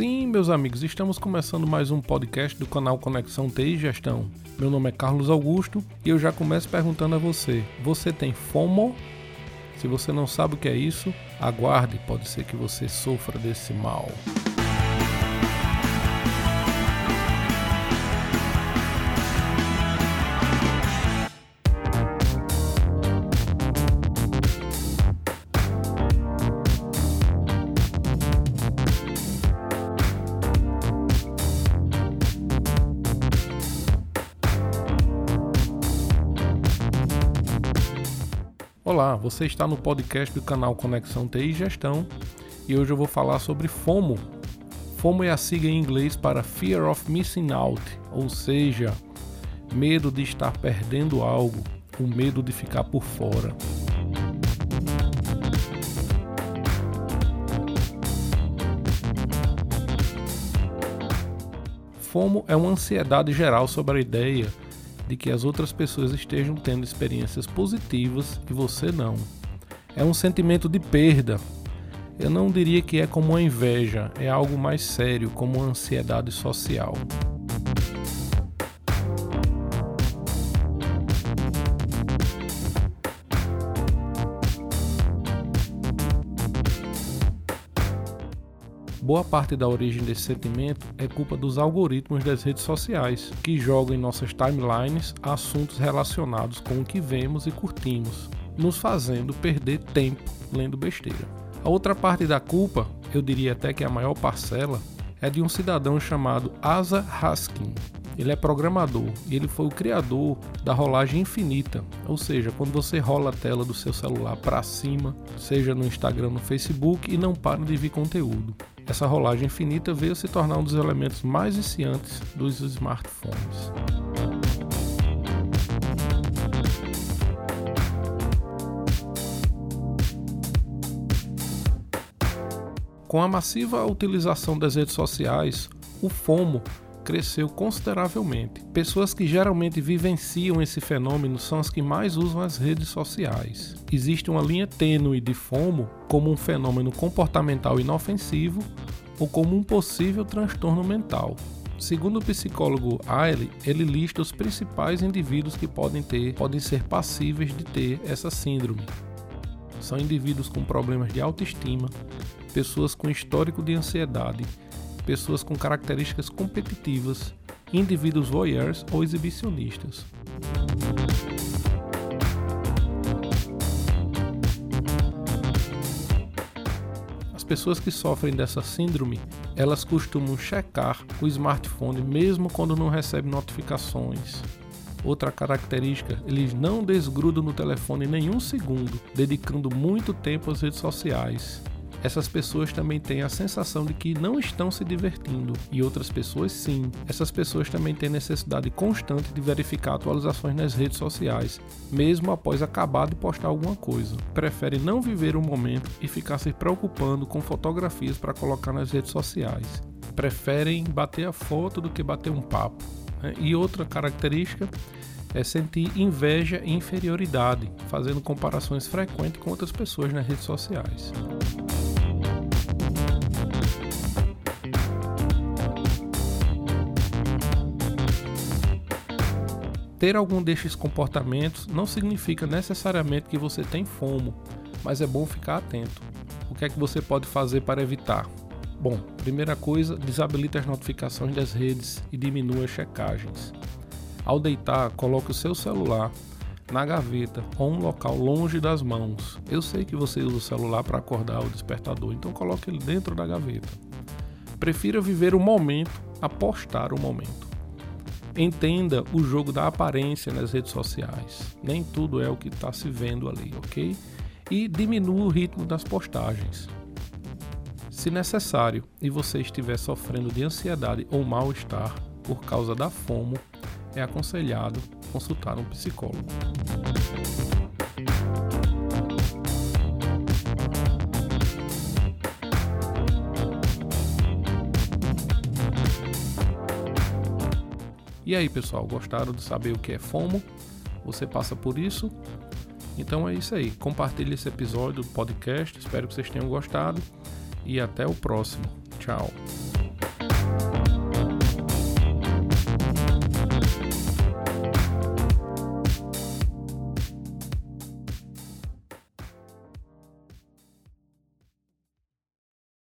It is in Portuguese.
meus amigos, estamos começando mais um podcast do canal Conexão TI e Gestão. Meu nome é Carlos Augusto e eu já começo perguntando a você: você tem FOMO? Se você não sabe o que é isso, aguarde, pode ser que você sofra desse mal. Olá, você está no podcast do canal Conexão TI e Gestão e hoje eu vou falar sobre FOMO. FOMO é a sigla em inglês para Fear of Missing Out, ou seja, medo de estar perdendo algo, o medo de ficar por fora. FOMO é uma ansiedade geral sobre a ideia de que as outras pessoas estejam tendo experiências positivas e você não. É um sentimento de perda. Eu não diria que é como uma inveja, é algo mais sério, como uma ansiedade social. Boa parte da origem desse sentimento é culpa dos algoritmos das redes sociais, que jogam em nossas timelines assuntos relacionados com o que vemos e curtimos, nos fazendo perder tempo lendo besteira. A outra parte da culpa, eu diria até que a maior parcela, é de um cidadão chamado Asa Haskin. Ele é programador e ele foi o criador da rolagem infinita, ou seja, quando você rola a tela do seu celular para cima, seja no Instagram, no Facebook e não para de vir conteúdo. Essa rolagem infinita veio se tornar um dos elementos mais viciantes dos smartphones. Com a massiva utilização das redes sociais, o FOMO cresceu consideravelmente. Pessoas que geralmente vivenciam esse fenômeno são as que mais usam as redes sociais. Existe uma linha tênue de FOMO como um fenômeno comportamental inofensivo ou como um possível transtorno mental. Segundo o psicólogo Ailey, ele lista os principais indivíduos que podem ter, podem ser passíveis de ter essa síndrome. São indivíduos com problemas de autoestima, pessoas com histórico de ansiedade, pessoas com características competitivas, indivíduos voyeurs ou exibicionistas. As pessoas que sofrem dessa síndrome, elas costumam checar o smartphone mesmo quando não recebem notificações. Outra característica, eles não desgrudam no telefone nenhum segundo, dedicando muito tempo às redes sociais essas pessoas também têm a sensação de que não estão se divertindo e outras pessoas sim. Essas pessoas também têm necessidade constante de verificar atualizações nas redes sociais, mesmo após acabar de postar alguma coisa. Preferem não viver o momento e ficar se preocupando com fotografias para colocar nas redes sociais. Preferem bater a foto do que bater um papo. Né? E outra característica é sentir inveja e inferioridade, fazendo comparações frequentes com outras pessoas nas redes sociais. Ter algum destes comportamentos não significa necessariamente que você tem fomo, mas é bom ficar atento. O que é que você pode fazer para evitar? Bom, primeira coisa, desabilite as notificações das redes e diminua as checagens. Ao deitar, coloque o seu celular na gaveta ou um local longe das mãos. Eu sei que você usa o celular para acordar o despertador, então coloque ele dentro da gaveta. Prefira viver o momento a postar o momento. Entenda o jogo da aparência nas redes sociais. Nem tudo é o que está se vendo ali, ok? E diminua o ritmo das postagens. Se necessário e você estiver sofrendo de ansiedade ou mal-estar por causa da FOMO, é aconselhado consultar um psicólogo. E aí, pessoal, gostaram de saber o que é FOMO? Você passa por isso? Então é isso aí. Compartilhe esse episódio do podcast. Espero que vocês tenham gostado. E até o próximo. Tchau.